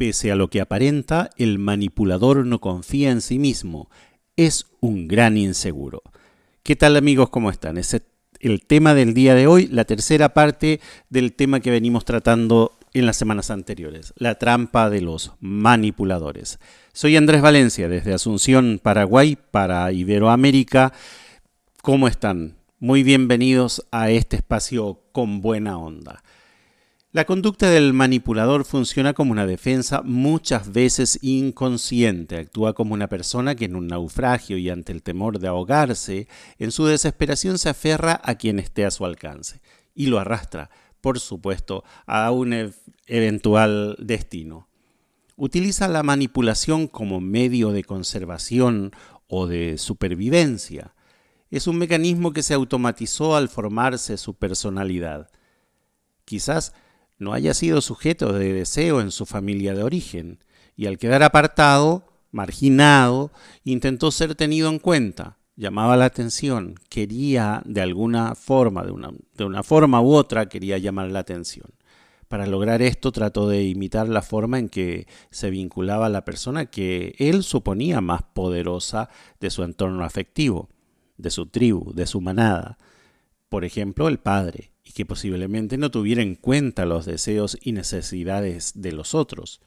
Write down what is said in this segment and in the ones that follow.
Pese a lo que aparenta, el manipulador no confía en sí mismo. Es un gran inseguro. ¿Qué tal amigos? ¿Cómo están? Es el tema del día de hoy, la tercera parte del tema que venimos tratando en las semanas anteriores, la trampa de los manipuladores. Soy Andrés Valencia desde Asunción, Paraguay, para Iberoamérica. ¿Cómo están? Muy bienvenidos a este espacio con buena onda. La conducta del manipulador funciona como una defensa muchas veces inconsciente. Actúa como una persona que en un naufragio y ante el temor de ahogarse, en su desesperación se aferra a quien esté a su alcance y lo arrastra, por supuesto, a un eventual destino. Utiliza la manipulación como medio de conservación o de supervivencia. Es un mecanismo que se automatizó al formarse su personalidad. Quizás no haya sido sujeto de deseo en su familia de origen, y al quedar apartado, marginado, intentó ser tenido en cuenta, llamaba la atención, quería de alguna forma, de una, forma u otra, quería llamar la atención. Para lograr esto trató de imitar la forma en que se vinculaba a la persona que él suponía más poderosa de su entorno afectivo, de su tribu, de su manada. Por ejemplo, el padre y que posiblemente no tuviera en cuenta los deseos y necesidades de los otros.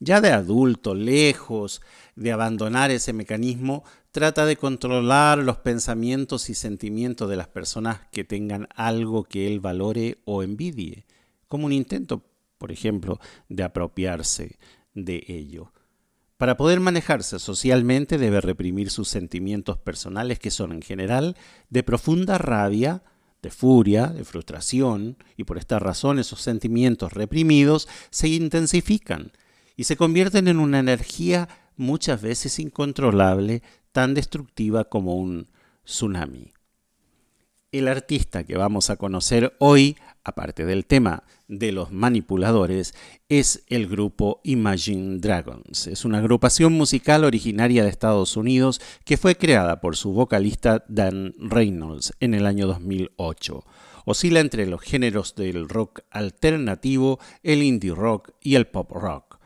Ya de adulto, lejos de abandonar ese mecanismo, trata de controlar los pensamientos y sentimientos de las personas que tengan algo que él valore o envidie, como un intento, por ejemplo, de apropiarse de ello. Para poder manejarse socialmente debe reprimir sus sentimientos personales que son en general de profunda rabia, de furia, de frustración, y por esta razón esos sentimientos reprimidos se intensifican y se convierten en una energía muchas veces incontrolable, tan destructiva como un tsunami. El artista que vamos a conocer hoy, aparte del tema de los manipuladores, es el grupo Imagine Dragons. Es una agrupación musical originaria de Estados Unidos que fue creada por su vocalista Dan Reynolds en el año 2008. Oscila entre los géneros del rock alternativo, el indie rock y el pop rock.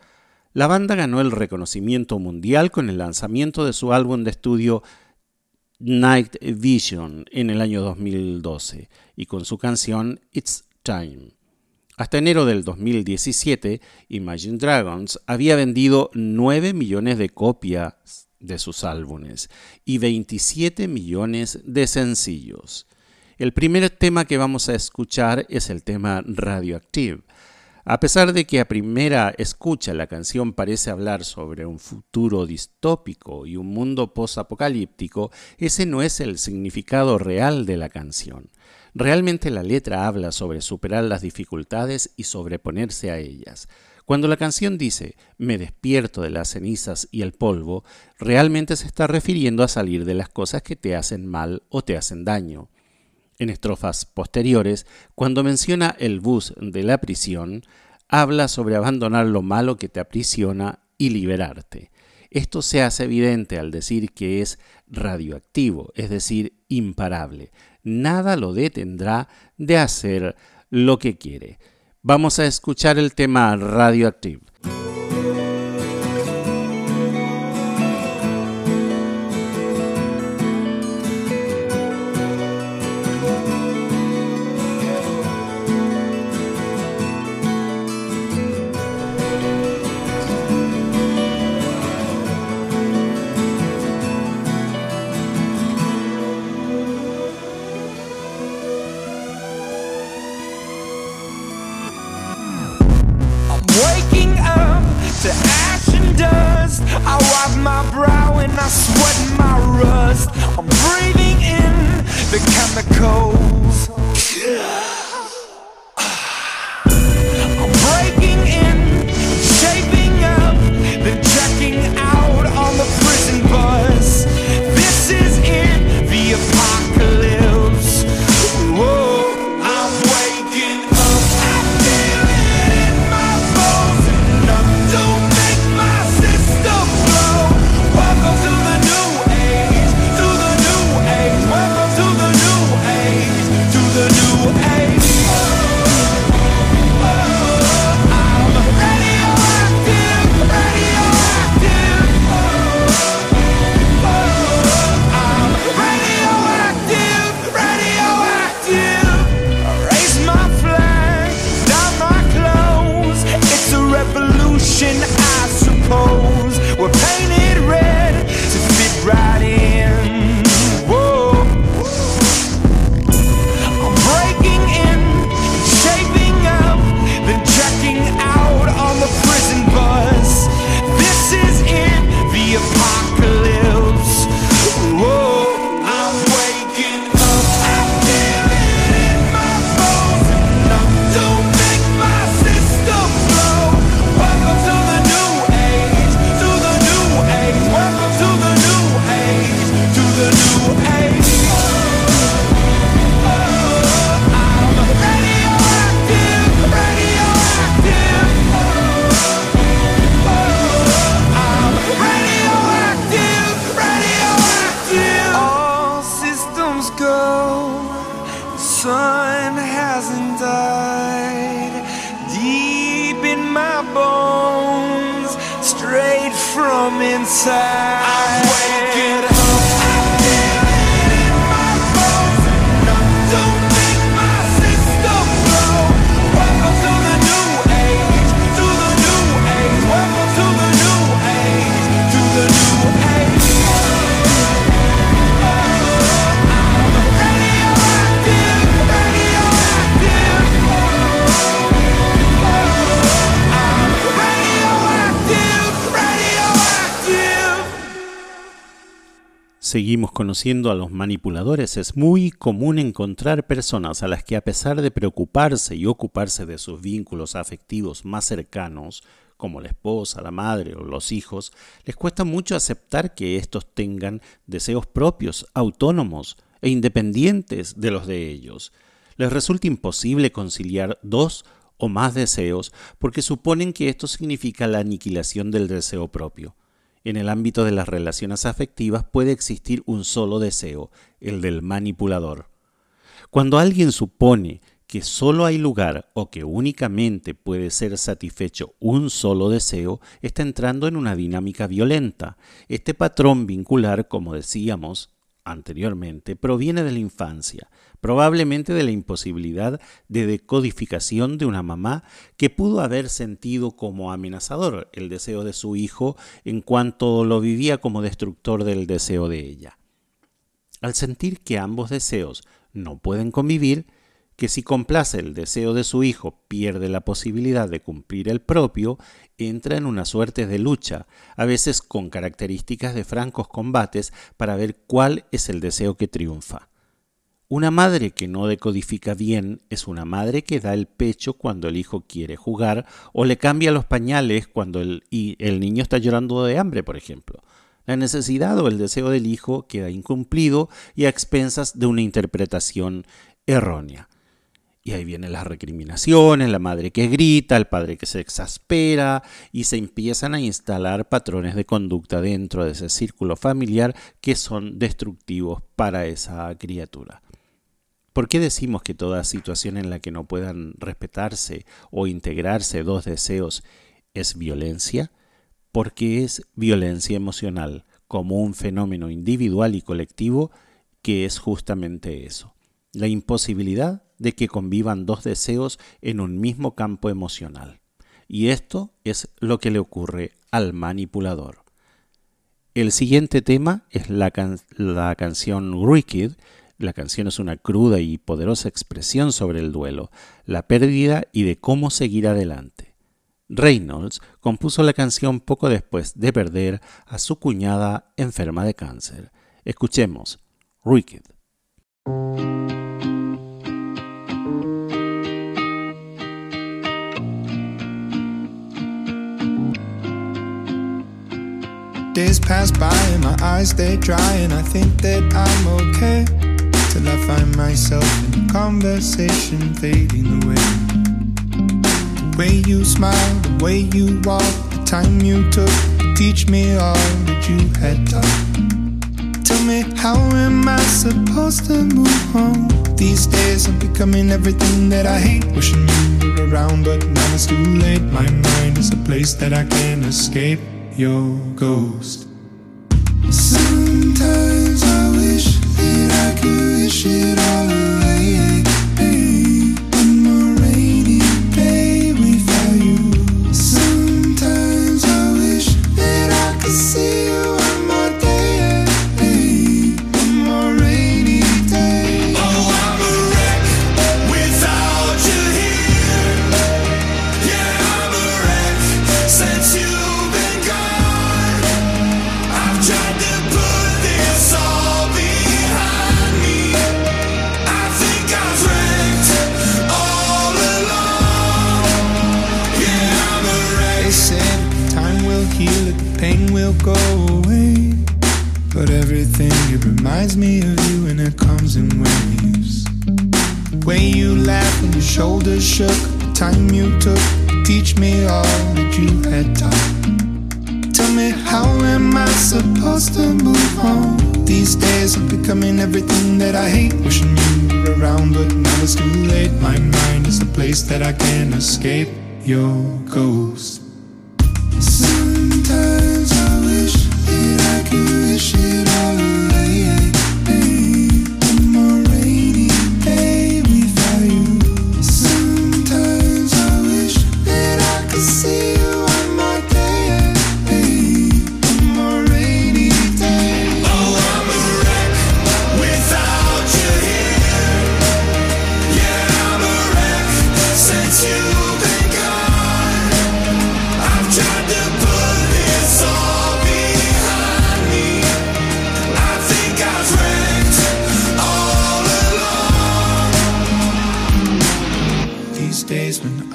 La banda ganó el reconocimiento mundial con el lanzamiento de su álbum de estudio Night Vision en el año 2012 y con su canción It's Hasta enero del 2017, Imagine Dragons había vendido 9 millones de copias de sus álbumes y 27 millones de sencillos. El primer tema que vamos a escuchar es el tema Radioactive, a pesar de que a primera escucha la canción parece hablar sobre un futuro distópico y un mundo posapocalíptico, ese no es el significado real de la canción. Realmente la letra habla sobre superar las dificultades y sobreponerse a ellas. Cuando la canción dice me despierto de las cenizas y el polvo, realmente se está refiriendo a salir de las cosas que te hacen mal o te hacen daño. En estrofas posteriores, cuando menciona el bus de la prisión, habla sobre abandonar lo malo que te aprisiona y liberarte. Esto se hace evidente al decir que es radioactivo, es decir, imparable. Nada lo detendrá de hacer lo que quiere. Vamos a escuchar el tema radioactivo. Seguimos conociendo a los manipuladores, es muy común encontrar personas a las que a pesar de preocuparse y ocuparse de sus vínculos afectivos más cercanos, como la esposa, la madre o los hijos, les cuesta mucho aceptar que estos tengan deseos propios, autónomos e independientes de los de ellos. Les resulta imposible conciliar dos o más deseos porque suponen que esto significa la aniquilación del deseo propio. En el ámbito de las relaciones afectivas puede existir un solo deseo, el del manipulador. Cuando alguien supone que solo hay lugar o que únicamente puede ser satisfecho un solo deseo, está entrando en una dinámica violenta. Este patrón vincular, como decíamos anteriormente, proviene de la infancia, probablemente de la imposibilidad de decodificación de una mamá que pudo haber sentido como amenazador el deseo de su hijo en cuanto lo vivía como destructor del deseo de ella. Al sentir que ambos deseos no pueden convivir, que si complace el deseo de su hijo pierde la posibilidad de cumplir el propio, entra en una suerte de lucha, a veces con características de francos combates para ver cuál es el deseo que triunfa. Una madre que no decodifica bien es una madre que da el pecho cuando el hijo quiere jugar o le cambia los pañales cuando el, niño está llorando de hambre, por ejemplo. La necesidad o el deseo del hijo queda incumplido y a expensas de una interpretación errónea. Y ahí vienen las recriminaciones, la madre que grita, el padre que se exaspera y se empiezan a instalar patrones de conducta dentro de ese círculo familiar que son destructivos para esa criatura. ¿Por qué decimos que toda situación en la que no puedan respetarse o integrarse dos deseos es violencia? Porque es violencia emocional, como un fenómeno individual y colectivo que es justamente eso, la imposibilidad de que convivan dos deseos en un mismo campo emocional. Y esto es lo que le ocurre al manipulador. El siguiente tema es la, canción Wicked la canción es una cruda y poderosa expresión sobre el duelo, la pérdida y de cómo seguir adelante. Reynolds compuso la canción poco después de perder a su cuñada enferma de cáncer. Escuchemos Wicked. Days pass by and my eyes they dry and I think that I'm okay. Till I find myself in conversation fading away. The way you smile, the way you walk, the time you took to teach me all that you had taught. Tell me, how am I supposed to move on? These days I'm becoming everything that I hate. Wishing you were around, but now it's too late. My mind is a place that I can't escape. Your ghost. Wish it all away. Shoulders shook, the time you took to teach me all that you had taught. Tell me, how am I supposed to move on? These days I'm becoming everything that I hate. Wishing you were around, but now it's too late. My mind is the place that I can't escape. Your ghost.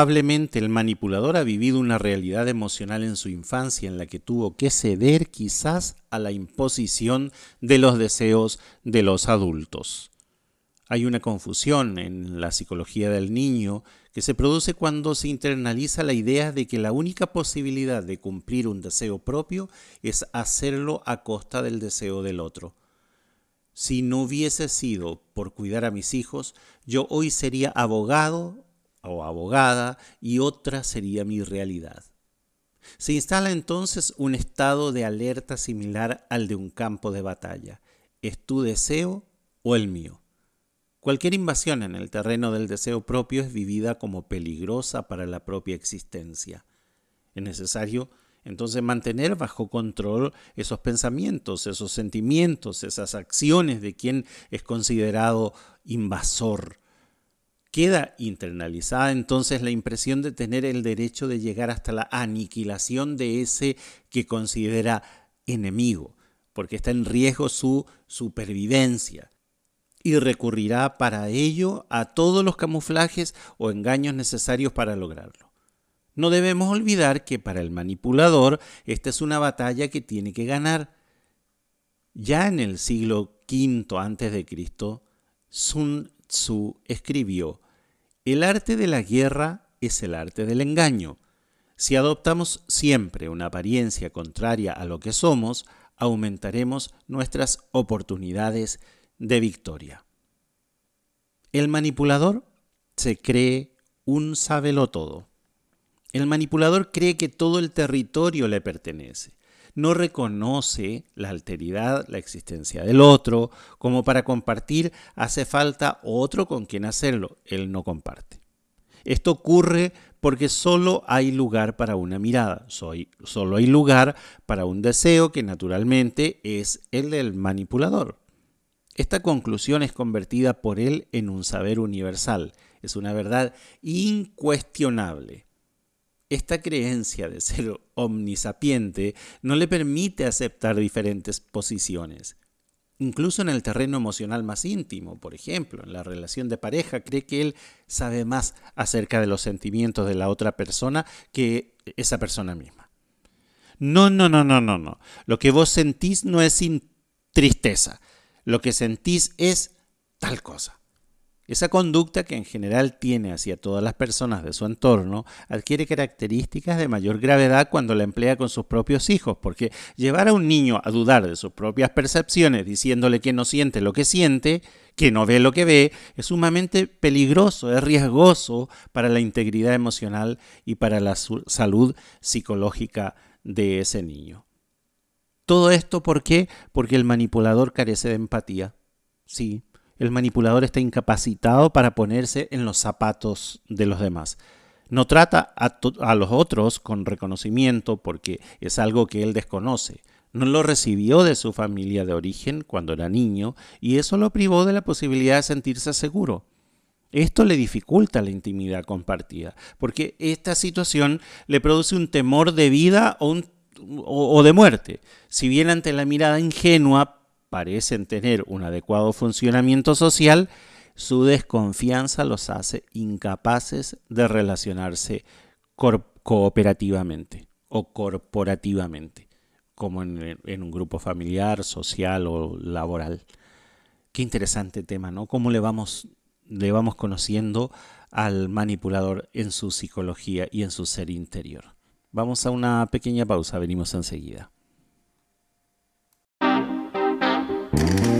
Probablemente el manipulador ha vivido una realidad emocional en su infancia en la que tuvo que ceder quizás a la imposición de los deseos de los adultos. Hay una confusión en la psicología del niño que se produce cuando se internaliza la idea de que la única posibilidad de cumplir un deseo propio es hacerlo a costa del deseo del otro. Si no hubiese sido por cuidar a mis hijos, yo hoy sería abogado o abogada y otra sería mi realidad. Se instala entonces un estado de alerta similar al de un campo de batalla. ¿Es tu deseo o el mío? Cualquier invasión en el terreno del deseo propio es vivida como peligrosa para la propia existencia. Es necesario entonces mantener bajo control esos pensamientos, esos sentimientos, esas acciones de quien es considerado invasor. Queda internalizada entonces la impresión de tener el derecho de llegar hasta la aniquilación de ese que considera enemigo, porque está en riesgo su supervivencia y recurrirá para ello a todos los camuflajes o engaños necesarios para lograrlo. No debemos olvidar que para el manipulador esta es una batalla que tiene que ganar. Ya en el siglo V Cristo, Sun Tzu escribió: "El arte de la guerra es el arte del engaño. Si adoptamos siempre una apariencia contraria a lo que somos, aumentaremos nuestras oportunidades de victoria." El manipulador se cree un todo. El manipulador cree que todo el territorio le pertenece. No reconoce la alteridad, la existencia del otro. Como para compartir hace falta otro con quien hacerlo. Él no comparte. Esto ocurre porque solo hay lugar para una mirada, Soy, solo hay lugar para un deseo que naturalmente es el del manipulador. Esta conclusión es convertida por él en un saber universal, es una verdad incuestionable. Esta creencia de ser omnisapiente no le permite aceptar diferentes posiciones. Incluso en el terreno emocional más íntimo, por ejemplo, en la relación de pareja, cree que él sabe más acerca de los sentimientos de la otra persona que esa persona misma. No, no, no, no, no, no. Lo que vos sentís no es sin tristeza. Lo que sentís es tal cosa. Esa conducta que en general tiene hacia todas las personas de su entorno adquiere características de mayor gravedad cuando la emplea con sus propios hijos, porque llevar a un niño a dudar de sus propias percepciones diciéndole que no siente lo que siente, que no ve lo que ve, es sumamente peligroso, es riesgoso para la integridad emocional y para la salud psicológica de ese niño. Todo esto ¿por qué? Porque el manipulador carece de empatía. Sí, el manipulador está incapacitado para ponerse en los zapatos de los demás. No trata a, los otros con reconocimiento porque es algo que él desconoce. No lo recibió de su familia de origen cuando era niño y eso lo privó de la posibilidad de sentirse seguro. Esto le dificulta la intimidad compartida, porque esta situación le produce un temor de vida o, o de muerte. Si bien ante la mirada ingenua parecen tener un adecuado funcionamiento social, su desconfianza los hace incapaces de relacionarse cooperativamente o corporativamente, como en, un grupo familiar, social o laboral. Qué interesante tema, ¿no? Cómo le vamos, le vamos conociendo al manipulador en su psicología y en su ser interior. Vamos a una pequeña pausa, venimos enseguida. Thank you.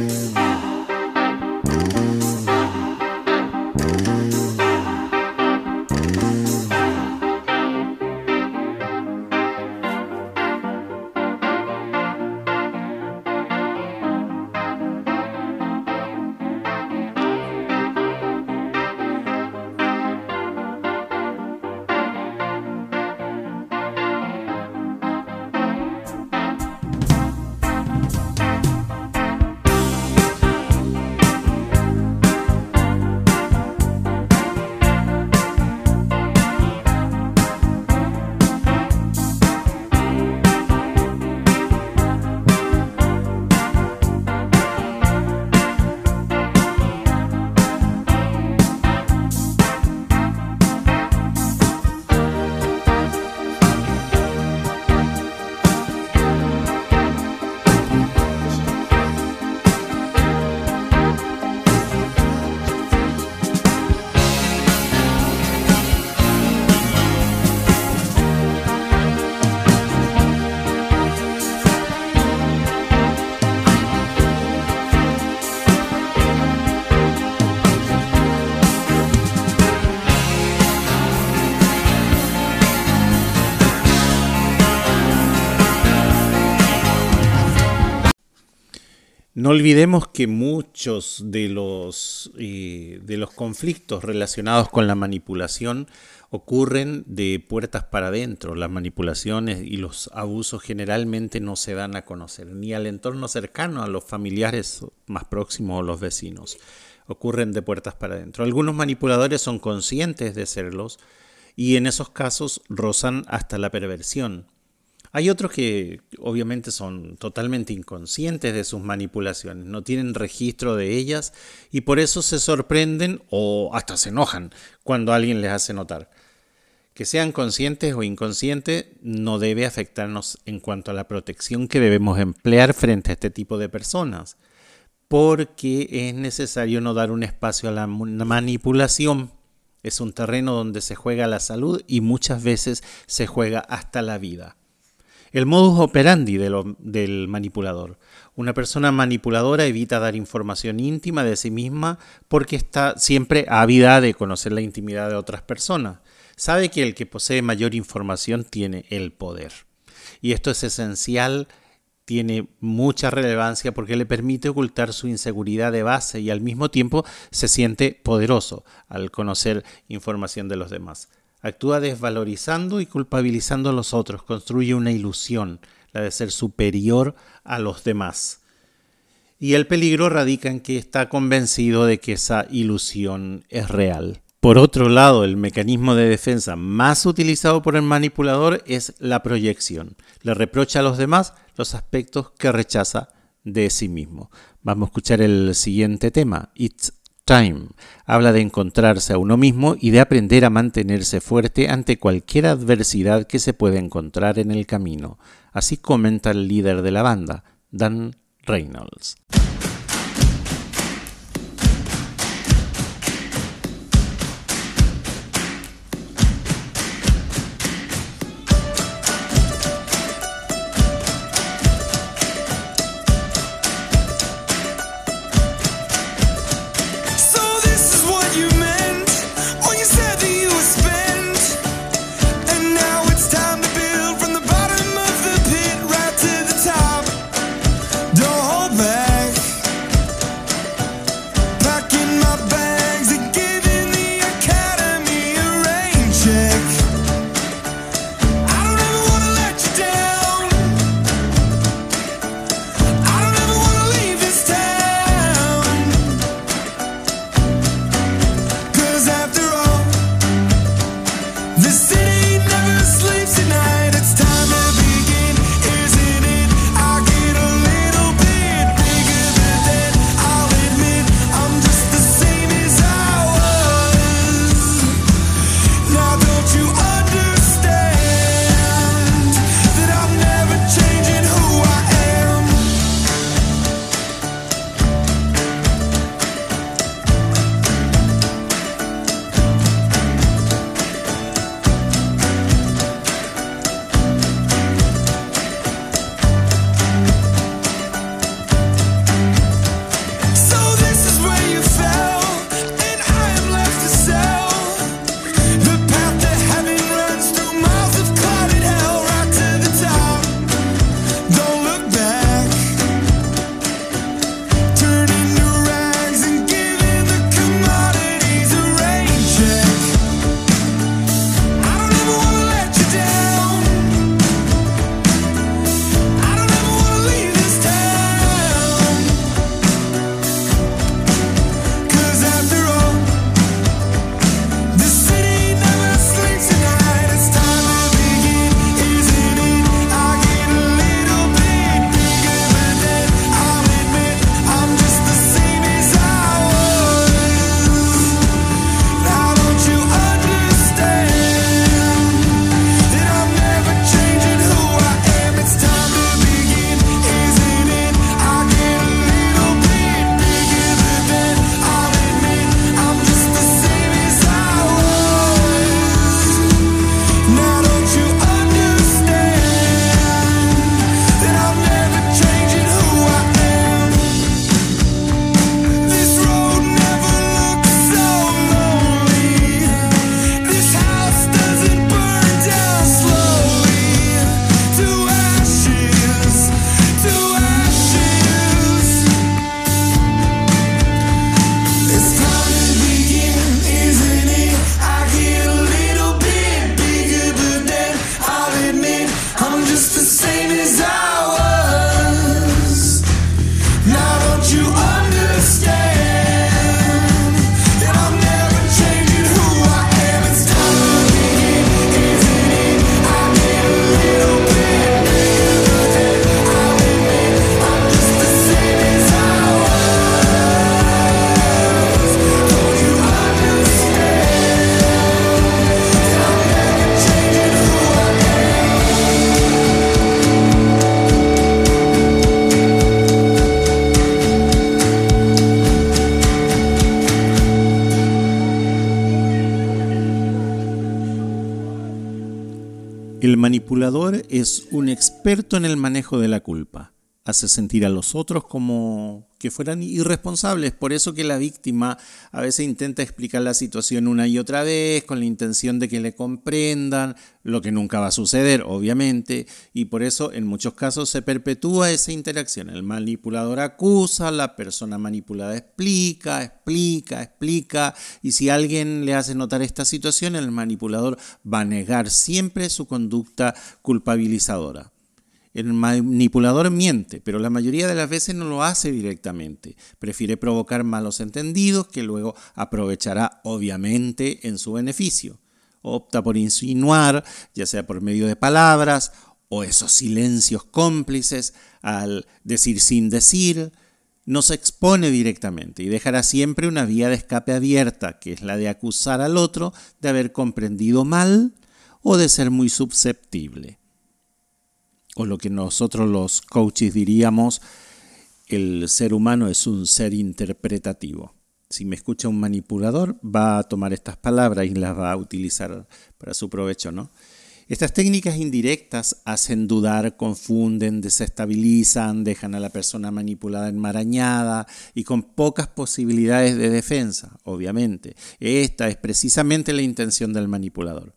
No olvidemos que muchos de los, eh, de los conflictos relacionados con la manipulación ocurren de puertas para adentro. Las manipulaciones y los abusos generalmente no se dan a conocer, ni al entorno cercano, a los familiares más próximos o los vecinos. Ocurren de puertas para adentro. Algunos manipuladores son conscientes de serlos y en esos casos rozan hasta la perversión. Hay otros que obviamente son totalmente inconscientes de sus manipulaciones, no tienen registro de ellas y por eso se sorprenden o hasta se enojan cuando alguien les hace notar. Que sean conscientes o inconscientes no debe afectarnos en cuanto a la protección que debemos emplear frente a este tipo de personas, porque es necesario no dar un espacio a la manipulación. Es un terreno donde se juega la salud y muchas veces se juega hasta la vida. El modus operandi del manipulador. Una persona manipuladora evita dar información íntima de sí misma porque está siempre ávida de conocer la intimidad de otras personas. Sabe que el que posee mayor información tiene el poder. Y esto es esencial, tiene mucha relevancia porque le permite ocultar su inseguridad de base y al mismo tiempo se siente poderoso al conocer información de los demás. Actúa desvalorizando y culpabilizando a los otros, construye una ilusión, la de ser superior a los demás. Y el peligro radica en que está convencido de que esa ilusión es real. Por otro lado, el mecanismo de defensa más utilizado por el manipulador es la proyección. Le reprocha a los demás los aspectos que rechaza de sí mismo. Vamos a escuchar el siguiente tema, It's Time habla de encontrarse a uno mismo y de aprender a mantenerse fuerte ante cualquier adversidad que se pueda encontrar en el camino. Así comenta el líder de la banda, Dan Reynolds. Es un experto en el manejo de la culpa. Hace sentir a los otros como que fueran irresponsables. Por eso que la víctima a veces intenta explicar la situación una y otra vez con la intención de que le comprendan, lo que nunca va a suceder, obviamente, y por eso en muchos casos se perpetúa esa interacción. El manipulador acusa, la persona manipulada explica, explica, explica, y si alguien le hace notar esta situación, el manipulador va a negar siempre su conducta culpabilizadora. El manipulador miente, pero la mayoría de las veces no lo hace directamente. Prefiere provocar malos entendidos que luego aprovechará obviamente en su beneficio. Opta por insinuar, ya sea por medio de palabras o esos silencios cómplices al decir sin decir, no se expone directamente y dejará siempre una vía de escape abierta, que es la de acusar al otro de haber comprendido mal o de ser muy susceptible o lo que nosotros los coaches diríamos, el ser humano es un ser interpretativo. Si me escucha un manipulador, va a tomar estas palabras y las va a utilizar para su provecho, ¿no? Estas técnicas indirectas hacen dudar, confunden, desestabilizan, dejan a la persona manipulada enmarañada y con pocas posibilidades de defensa, obviamente. Esta es precisamente la intención del manipulador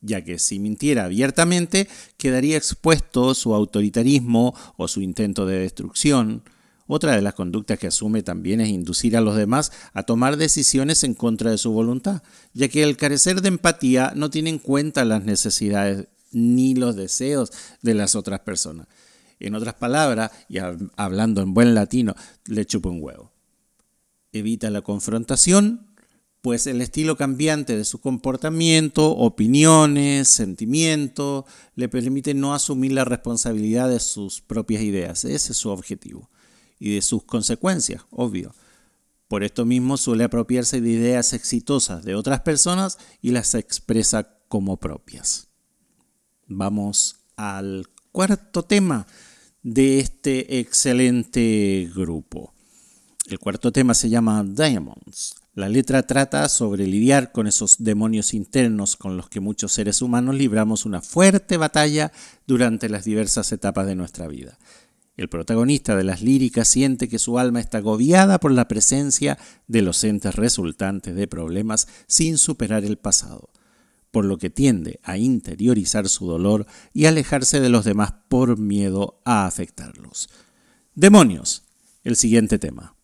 ya que si mintiera abiertamente quedaría expuesto su autoritarismo o su intento de destrucción. Otra de las conductas que asume también es inducir a los demás a tomar decisiones en contra de su voluntad, ya que el carecer de empatía no tiene en cuenta las necesidades ni los deseos de las otras personas. En otras palabras, y hablando en buen latino, le chupa un huevo. Evita la confrontación pues el estilo cambiante de su comportamiento, opiniones, sentimientos, le permite no asumir la responsabilidad de sus propias ideas. Ese es su objetivo. Y de sus consecuencias, obvio. Por esto mismo suele apropiarse de ideas exitosas de otras personas y las expresa como propias. Vamos al cuarto tema de este excelente grupo. El cuarto tema se llama Diamonds. La letra trata sobre lidiar con esos demonios internos con los que muchos seres humanos libramos una fuerte batalla durante las diversas etapas de nuestra vida. El protagonista de las líricas siente que su alma está agobiada por la presencia de los entes resultantes de problemas sin superar el pasado, por lo que tiende a interiorizar su dolor y alejarse de los demás por miedo a afectarlos. Demonios, el siguiente tema.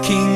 is my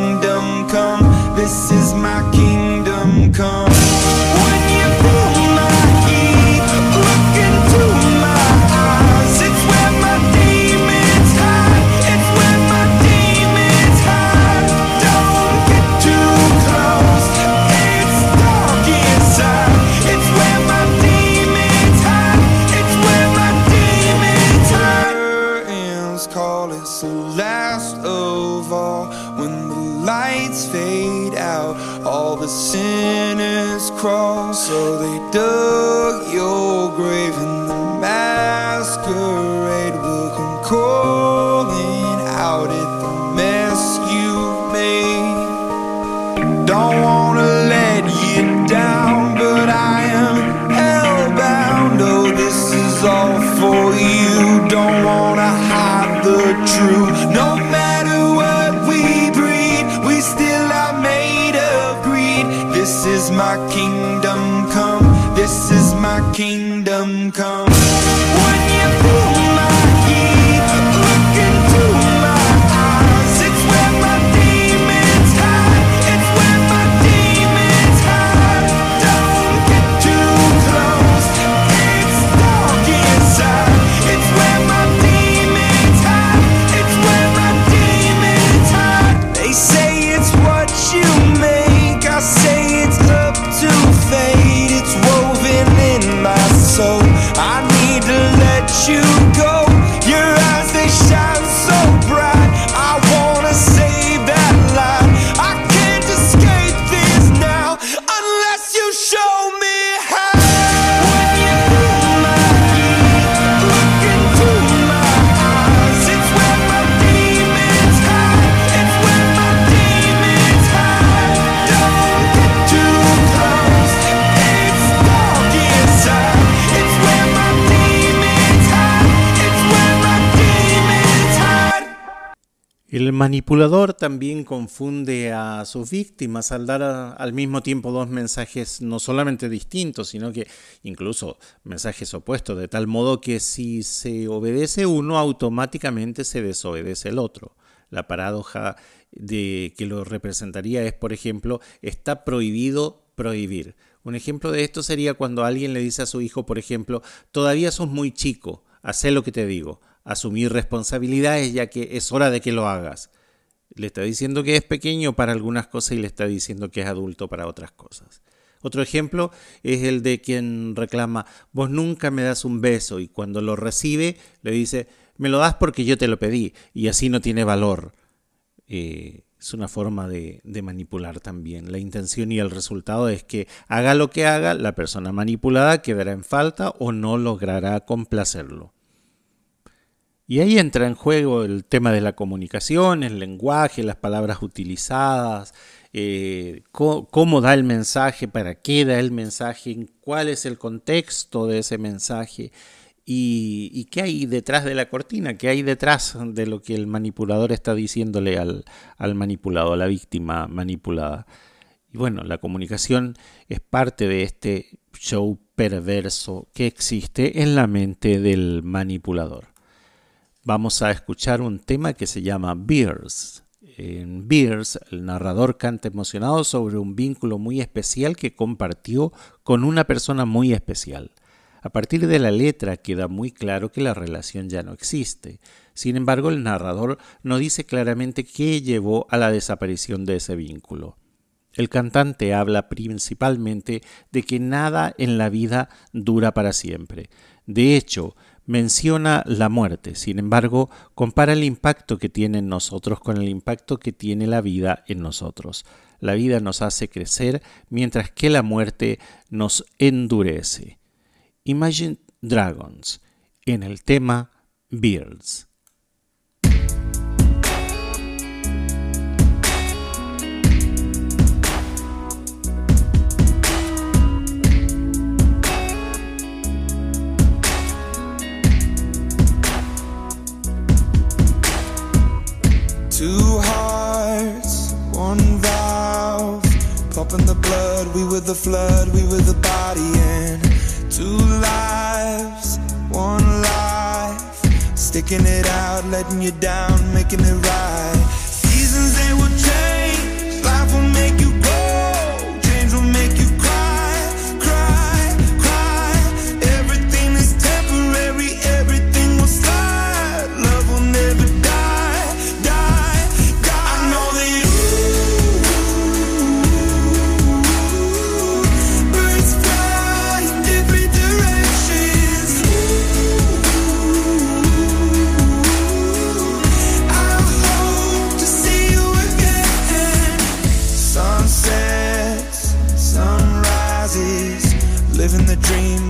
manipulador también confunde a sus víctimas al dar al mismo tiempo dos mensajes no solamente distintos, sino que incluso mensajes opuestos, de tal modo que si se obedece uno, automáticamente se desobedece el otro. La paradoja de que lo representaría es, por ejemplo, está prohibido prohibir. Un ejemplo de esto sería cuando alguien le dice a su hijo, por ejemplo, todavía sos muy chico, haz lo que te digo asumir responsabilidades ya que es hora de que lo hagas. Le está diciendo que es pequeño para algunas cosas y le está diciendo que es adulto para otras cosas. Otro ejemplo es el de quien reclama, vos nunca me das un beso y cuando lo recibe le dice, me lo das porque yo te lo pedí y así no tiene valor. Eh, es una forma de, de, manipular también. La intención y el resultado es que haga lo que haga, la persona manipulada quedará en falta o no logrará complacerlo. Y ahí entra en juego el tema de la comunicación, el lenguaje, las palabras utilizadas, eh, cómo, da el mensaje, para qué da el mensaje, cuál es el contexto de ese mensaje y, qué hay detrás de la cortina, qué hay detrás de lo que el manipulador está diciéndole al, al manipulado, a la víctima manipulada. Y bueno, la comunicación es parte de este show perverso que existe en la mente del manipulador vamos a escuchar un tema que se llama Beers. En Beers, el narrador canta emocionado sobre un vínculo muy especial que compartió con una persona muy especial. A partir de la letra queda muy claro que la relación ya no existe. Sin embargo, el narrador no dice claramente qué llevó a la desaparición de ese vínculo. El cantante habla principalmente de que nada en la vida dura para siempre. De hecho, menciona la muerte, sin embargo, compara el impacto que tiene en nosotros con el impacto que tiene la vida en nosotros. La vida nos hace crecer mientras que la muerte nos endurece. Imagine Dragons en el tema Beards. Two hearts, one valve. Pumping the blood, we were the flood, we were the body. And two lives, one life. Sticking it out, letting you down, making it right. Seasons, they will change.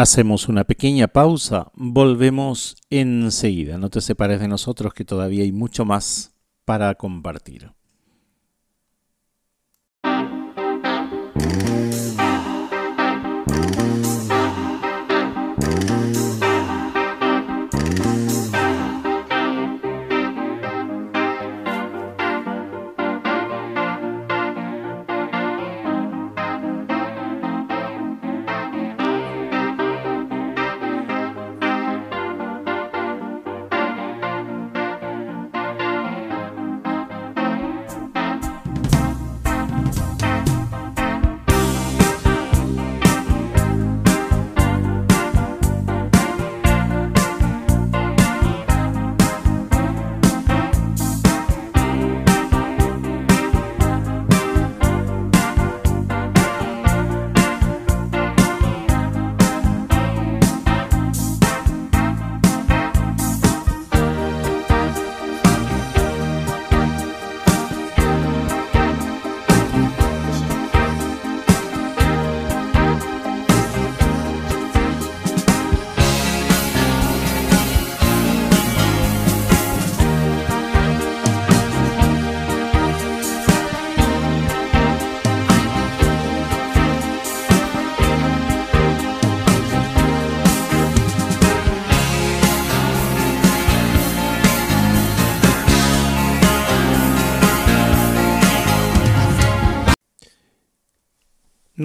Hacemos una pequeña pausa, volvemos enseguida. No te separes de nosotros que todavía hay mucho más para compartir.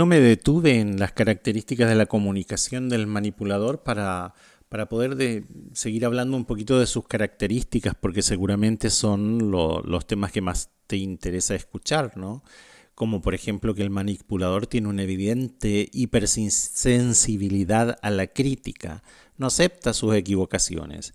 No me detuve en las características de la comunicación del manipulador para, para poder seguir hablando un poquito de sus características, porque seguramente son los temas que más te interesa escuchar, ¿no? Como por ejemplo que el manipulador tiene una evidente hipersensibilidad a la crítica, no acepta sus equivocaciones.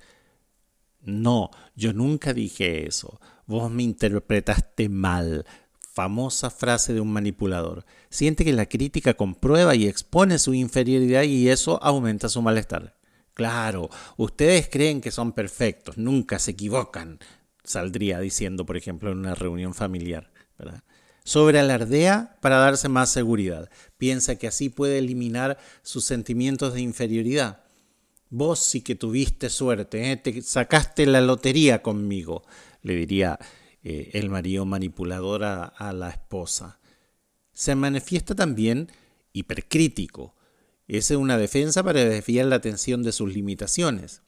No, yo nunca dije eso. Vos me interpretaste mal famosa frase de un manipulador. Siente que la crítica comprueba y expone su inferioridad y eso aumenta su malestar. Claro, ustedes creen que son perfectos, nunca se equivocan, saldría diciendo, por ejemplo, en una reunión familiar. ¿verdad? Sobrealardea para darse más seguridad. Piensa que así puede eliminar sus sentimientos de inferioridad. Vos sí que tuviste suerte, ¿eh? te sacaste la lotería conmigo, le diría eh, el marido manipulador a, la esposa. Se manifiesta también hipercrítico. Esa es una defensa para desviar la atención de sus limitaciones.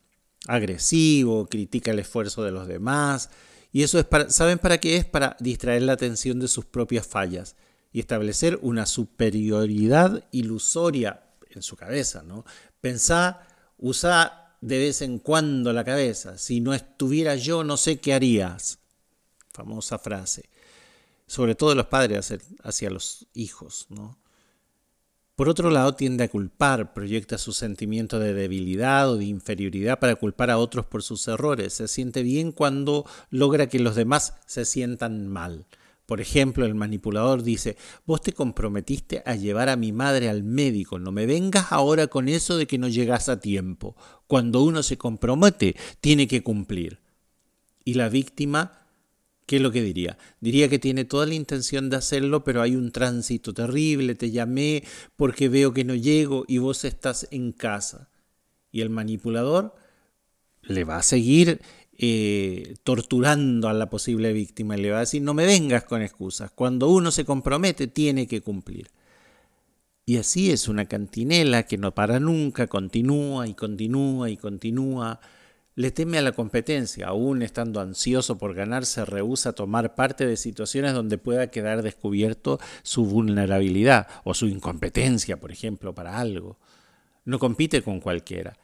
Agresivo, critica el esfuerzo de los demás. Y eso es para, ¿saben para qué es? Para distraer la atención de sus propias fallas y establecer una superioridad ilusoria en su cabeza, ¿no? Pensá, usa de vez en cuando la cabeza. Si no estuviera yo, no sé qué harías famosa frase, sobre todo los padres hacia los hijos. ¿no? Por otro lado, tiende a culpar, proyecta su sentimiento de debilidad o de inferioridad para culpar a otros por sus errores. Se siente bien cuando logra que los demás se sientan mal. Por ejemplo, el manipulador dice, vos te comprometiste a llevar a mi madre al médico, no me vengas ahora con eso de que no llegas a tiempo. Cuando uno se compromete, tiene que cumplir. Y la víctima ¿Qué es lo que diría? Diría que tiene toda la intención de hacerlo, pero hay un tránsito terrible, te llamé porque veo que no llego y vos estás en casa. Y el manipulador le va a seguir eh, torturando a la posible víctima y le va a decir, no me vengas con excusas, cuando uno se compromete tiene que cumplir. Y así es una cantinela que no para nunca, continúa y continúa y continúa le teme a la competencia, aún estando ansioso por ganar, se rehúsa a tomar parte de situaciones donde pueda quedar descubierto su vulnerabilidad o su incompetencia, por ejemplo, para algo. No compite con cualquiera.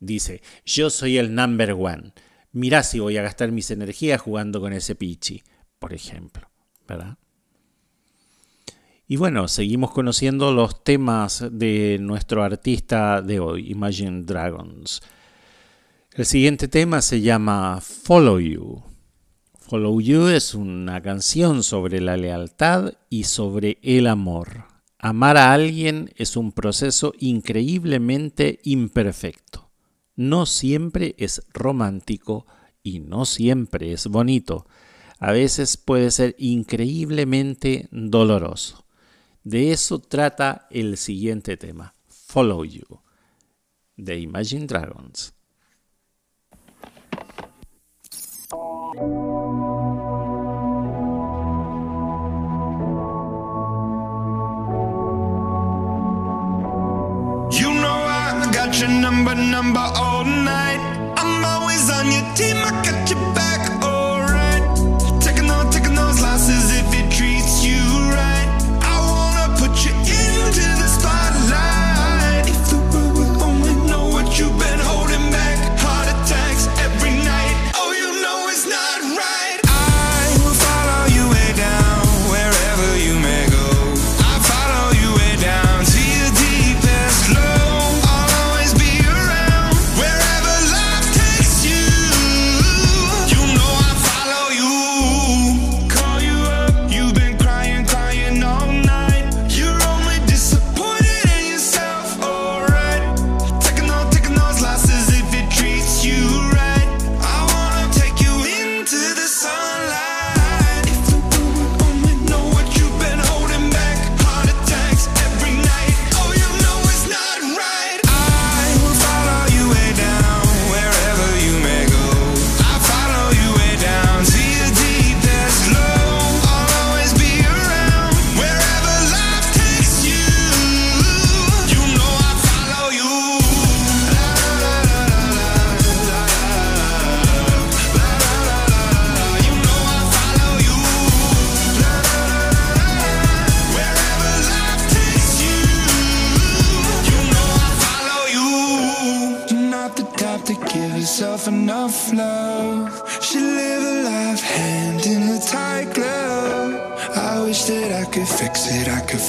Dice, yo soy el number one. Mirá si voy a gastar mis energías jugando con ese pichi, por ejemplo. ¿Verdad? Y bueno, seguimos conociendo los temas de nuestro artista de hoy, Imagine Dragons. El siguiente tema se llama Follow You. Follow You es una canción sobre la lealtad y sobre el amor. Amar a alguien es un proceso increíblemente imperfecto. No siempre es romántico y no siempre es bonito. A veces puede ser increíblemente doloroso. De eso trata el siguiente tema, Follow You. de Imagine Dragons. Your number, number all night. I'm always on your team, I got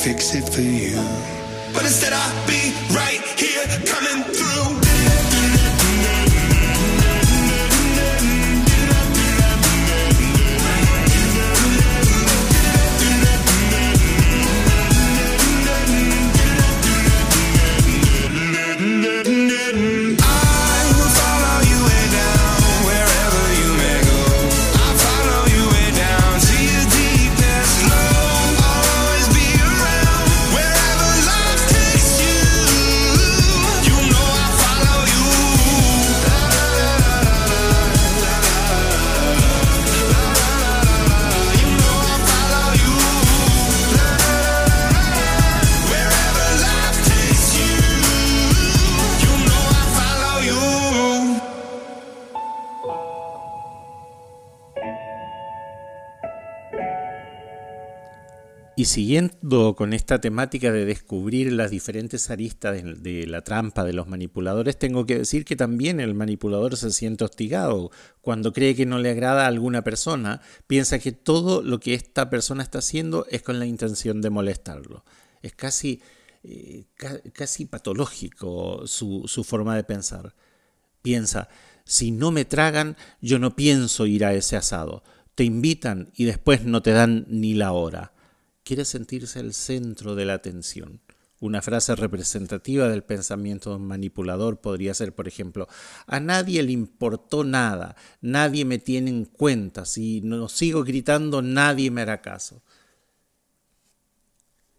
fix it for you. But instead I'll be right Y siguiendo con esta temática de descubrir las diferentes aristas de, la trampa de los manipuladores, tengo que decir que también el manipulador se siente hostigado cuando cree que no le agrada a alguna persona, piensa que todo lo que esta persona está haciendo es con la intención de molestarlo. Es casi, eh, ca- casi patológico su forma de pensar. Piensa, si no me tragan, yo no pienso ir a ese asado. Te invitan y después no te dan ni la hora quiere sentirse el centro de la atención. Una frase representativa del pensamiento manipulador podría ser, por ejemplo, a nadie le importó nada, nadie me tiene en cuenta, si no sigo gritando nadie me hará caso.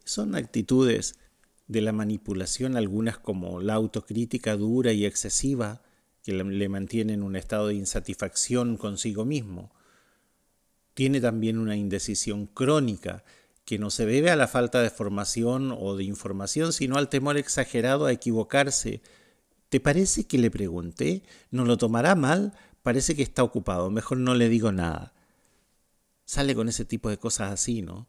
Son actitudes de la manipulación, algunas como la autocrítica dura y excesiva, que le- le mantiene en un estado de insatisfacción consigo mismo. Tiene también una indecisión crónica que no se debe a la falta de formación o de información, sino al temor exagerado a equivocarse. ¿Te parece que le pregunté? ¿No lo tomará mal? Parece que está ocupado, mejor no le digo nada. Sale con ese tipo de cosas así, ¿no?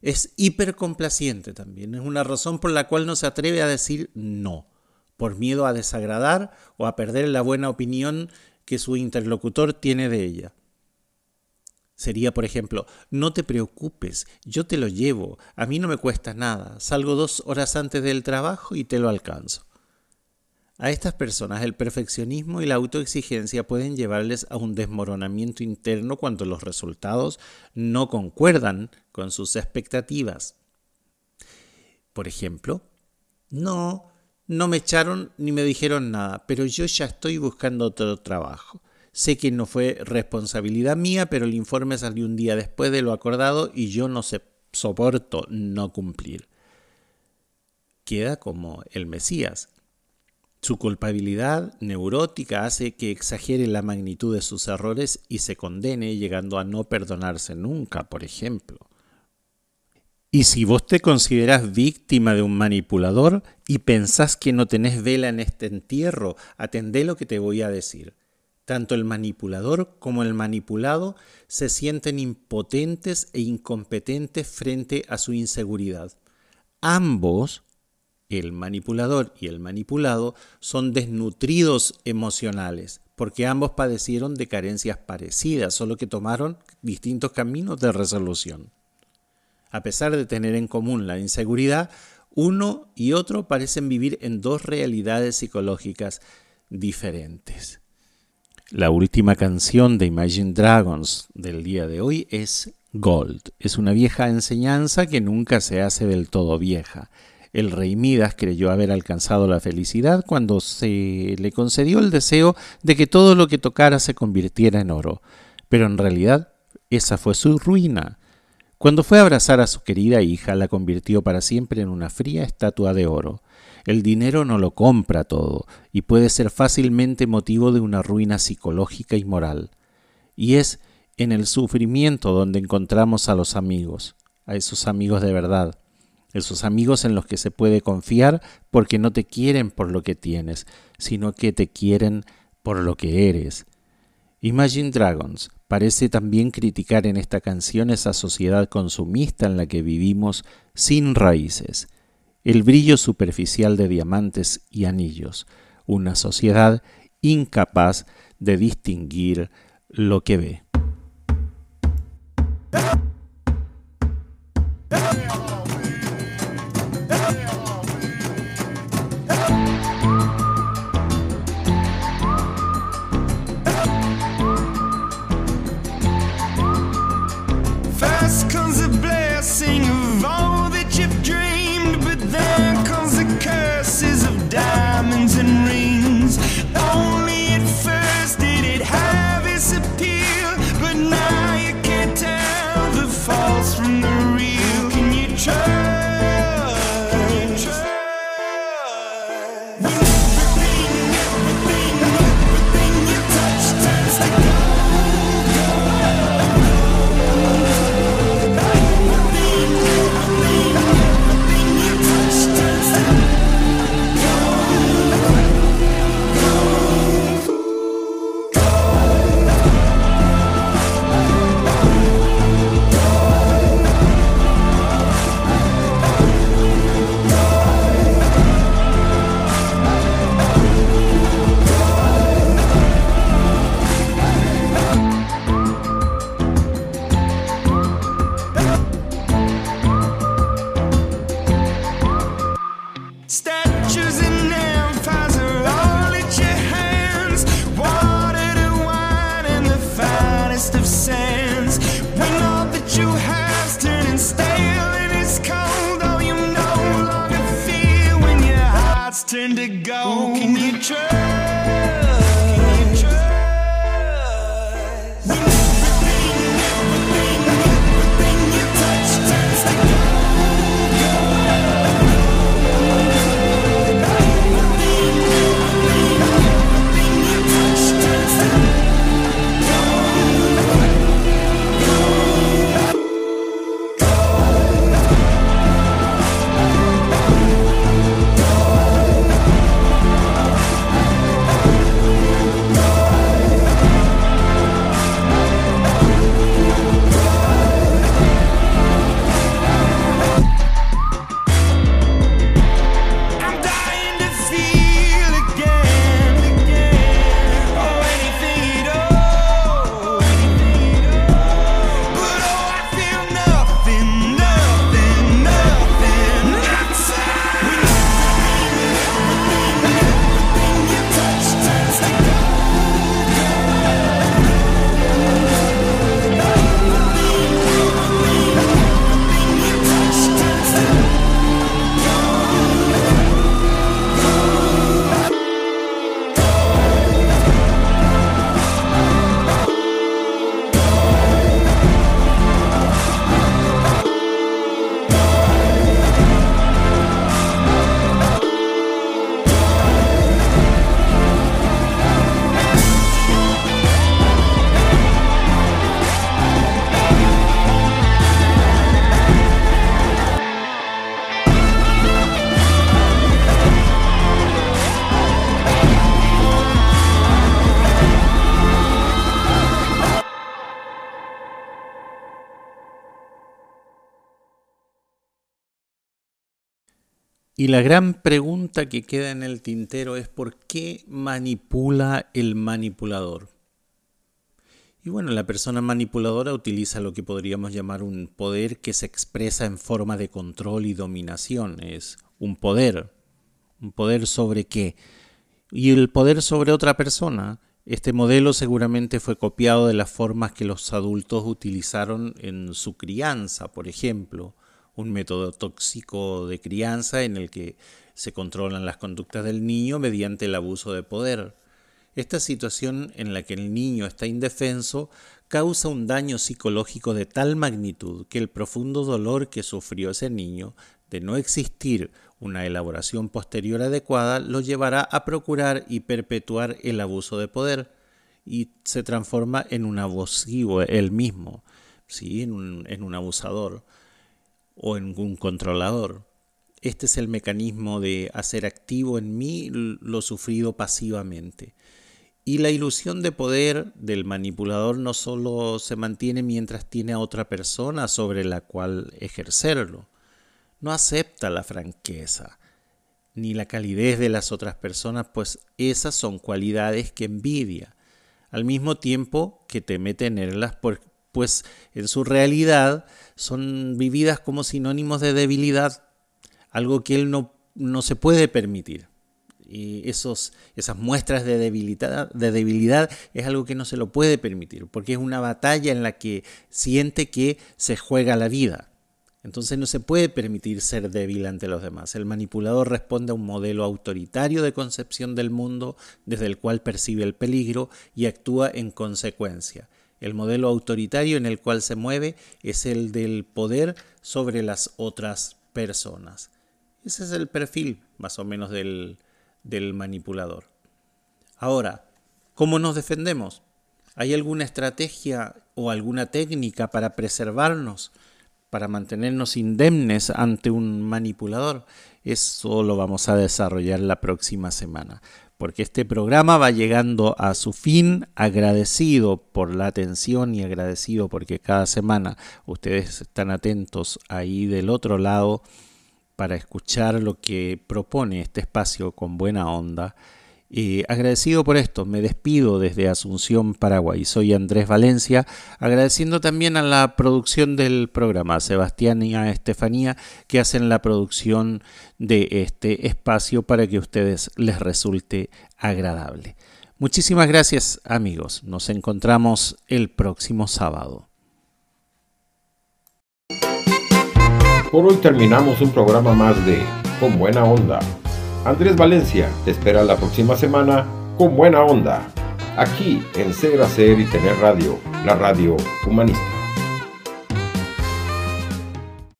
Es hipercomplaciente también, es una razón por la cual no se atreve a decir no, por miedo a desagradar o a perder la buena opinión que su interlocutor tiene de ella. Sería, por ejemplo, no te preocupes, yo te lo llevo, a mí no me cuesta nada, salgo dos horas antes del trabajo y te lo alcanzo. A estas personas el perfeccionismo y la autoexigencia pueden llevarles a un desmoronamiento interno cuando los resultados no concuerdan con sus expectativas. Por ejemplo, no, no me echaron ni me dijeron nada, pero yo ya estoy buscando otro trabajo. Sé que no fue responsabilidad mía, pero el informe salió un día después de lo acordado y yo no soporto no cumplir. Queda como el Mesías. Su culpabilidad neurótica hace que exagere la magnitud de sus errores y se condene llegando a no perdonarse nunca, por ejemplo. Y si vos te considerás víctima de un manipulador y pensás que no tenés vela en este entierro, atendé lo que te voy a decir. Tanto el manipulador como el manipulado se sienten impotentes e incompetentes frente a su inseguridad. Ambos, el manipulador y el manipulado, son desnutridos emocionales, porque ambos padecieron de carencias parecidas, solo que tomaron distintos caminos de resolución. A pesar de tener en común la inseguridad, uno y otro parecen vivir en dos realidades psicológicas diferentes. La última canción de Imagine Dragons del día de hoy es Gold. Es una vieja enseñanza que nunca se hace del todo vieja. El rey Midas creyó haber alcanzado la felicidad cuando se le concedió el deseo de que todo lo que tocara se convirtiera en oro. Pero en realidad esa fue su ruina. Cuando fue a abrazar a su querida hija, la convirtió para siempre en una fría estatua de oro. El dinero no lo compra todo y puede ser fácilmente motivo de una ruina psicológica y moral. Y es en el sufrimiento donde encontramos a los amigos, a esos amigos de verdad, esos amigos en los que se puede confiar porque no te quieren por lo que tienes, sino que te quieren por lo que eres. Imagine Dragons parece también criticar en esta canción esa sociedad consumista en la que vivimos sin raíces, el brillo superficial de diamantes y anillos, una sociedad incapaz de distinguir lo que ve. destined to go Y la gran pregunta que queda en el tintero es ¿por qué manipula el manipulador? Y bueno, la persona manipuladora utiliza lo que podríamos llamar un poder que se expresa en forma de control y dominación. Es un poder. ¿Un poder sobre qué? Y el poder sobre otra persona. Este modelo seguramente fue copiado de las formas que los adultos utilizaron en su crianza, por ejemplo un método tóxico de crianza en el que se controlan las conductas del niño mediante el abuso de poder. Esta situación en la que el niño está indefenso causa un daño psicológico de tal magnitud que el profundo dolor que sufrió ese niño de no existir una elaboración posterior adecuada lo llevará a procurar y perpetuar el abuso de poder y se transforma en un abusivo él mismo, ¿sí? en, un, en un abusador o en un controlador. Este es el mecanismo de hacer activo en mí lo sufrido pasivamente. Y la ilusión de poder del manipulador no solo se mantiene mientras tiene a otra persona sobre la cual ejercerlo, no acepta la franqueza ni la calidez de las otras personas, pues esas son cualidades que envidia, al mismo tiempo que teme tenerlas pues en su realidad son vividas como sinónimos de debilidad, algo que él no, no se puede permitir. Y esos, esas muestras de debilidad, de debilidad es algo que no se lo puede permitir, porque es una batalla en la que siente que se juega la vida. Entonces no se puede permitir ser débil ante los demás. El manipulador responde a un modelo autoritario de concepción del mundo desde el cual percibe el peligro y actúa en consecuencia. El modelo autoritario en el cual se mueve es el del poder sobre las otras personas. Ese es el perfil más o menos del, del manipulador. Ahora, ¿cómo nos defendemos? ¿Hay alguna estrategia o alguna técnica para preservarnos, para mantenernos indemnes ante un manipulador? Eso lo vamos a desarrollar la próxima semana porque este programa va llegando a su fin agradecido por la atención y agradecido porque cada semana ustedes están atentos ahí del otro lado para escuchar lo que propone este espacio con buena onda agradecido por esto, me despido desde Asunción, Paraguay. Soy Andrés Valencia, agradeciendo también a la producción del programa, a Sebastián y a Estefanía, que hacen la producción de este espacio para que a ustedes les resulte agradable. Muchísimas gracias amigos, nos encontramos el próximo sábado. Por hoy terminamos un programa más de Con Buena Onda Andrés Valencia te espera la próxima semana con buena onda, aquí en Ser, Hacer y Tener Radio, la radio humanista.